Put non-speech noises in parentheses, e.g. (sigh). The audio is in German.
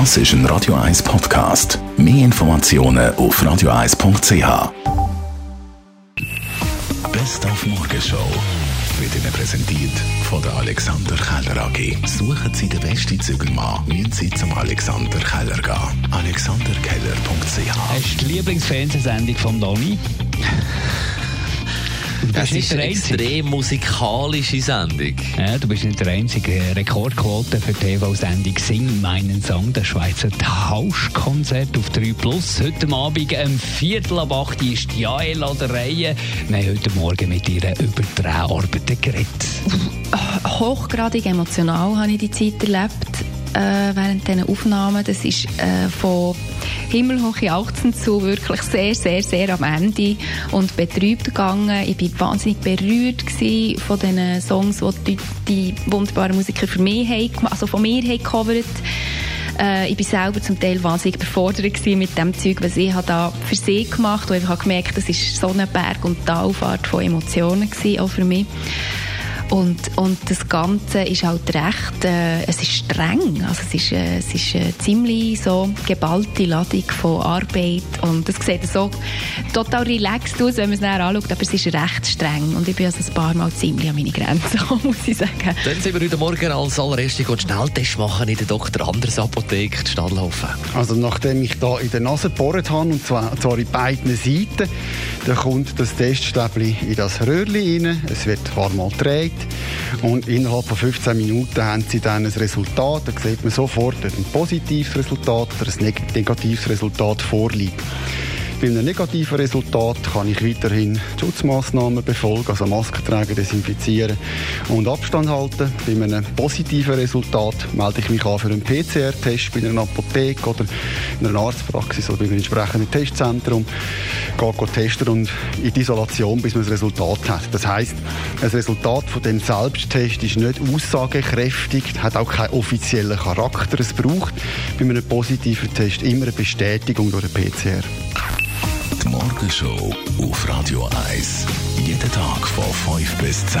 Das ist ein Radio 1 Podcast. Mehr Informationen auf radio1.ch. Best auf Morgenshow wird Ihnen präsentiert von der Alexander Keller AG. Suchen Sie den besten Zügelmann, müssen Sie zum Alexander Keller gehen. AlexanderKeller.ch Hast du die Lieblingsfernsehsendung von Donny? Das ist eine extrem musikalische Sendung. Ja, du bist nicht der einzige Rekordquote für die TV-Sendung Sing meinen Song, der Schweizer Tauschkonzert auf 3 Plus. Heute Abend um Viertel ab 8 ist Jael an der Reihe. Wir haben heute Morgen mit ihr über Dreharbeiten geredet. Hochgradig emotional habe ich die Zeit erlebt äh, während diesen Aufnahmen. Das ist äh, von himmelhoch jauchzend zu wirklich sehr, sehr, sehr am Ende und betrübt gegangen. Ich war wahnsinnig berührt von den Songs, die die, wunderbaren Musiker für mich haben, also von mir haben gecovert äh, ich bin selber zum Teil wahnsinnig überfordert mit dem Zeug, was ich da für sie gemacht habe. Ich habe gemerkt, das ist so eine Berg- und Talfahrt von Emotionen gewesen, auch für mich. Und, und das Ganze ist halt recht, äh, es ist streng. Also es ist, äh, es ist eine ziemlich so geballte Ladung von Arbeit und es sieht so total relaxed aus, wenn man es näher anschaut, aber es ist recht streng und ich bin also ein paar Mal ziemlich an meine Grenzen (laughs) muss ich sagen. Dann sind wir heute Morgen als allererstes einen Schnelltest machen in der Dr. Anders Apotheke in Stadlaufen. Also nachdem ich da in der Nase gebohrt habe, und zwar, zwar in beiden Seiten, dann kommt das Teststäbchen in das Röhrchen rein, es wird warm gedreht und innerhalb von 15 Minuten haben sie dann ein Resultat. Da sieht man sofort, ob ein positives Resultat oder ein negatives Resultat vorliegt. Bei einem negativen Resultat kann ich weiterhin Schutzmaßnahmen befolgen, also Maske tragen, desinfizieren und Abstand halten. Bei einem positiven Resultat melde ich mich an für einen PCR-Test bei einer Apotheke oder in einer Arztpraxis oder bei einem entsprechenden Testzentrum. Gehe testen und in die Isolation, bis man das Resultat hat. Das heisst, das Resultat von dem Selbsttest ist nicht aussagekräftig, hat auch keinen offiziellen Charakter. Es braucht bei einem positiven Test immer eine Bestätigung durch den PCR. Die Morgenshow auf Radio 1. Jeden Tag von 5 bis 10.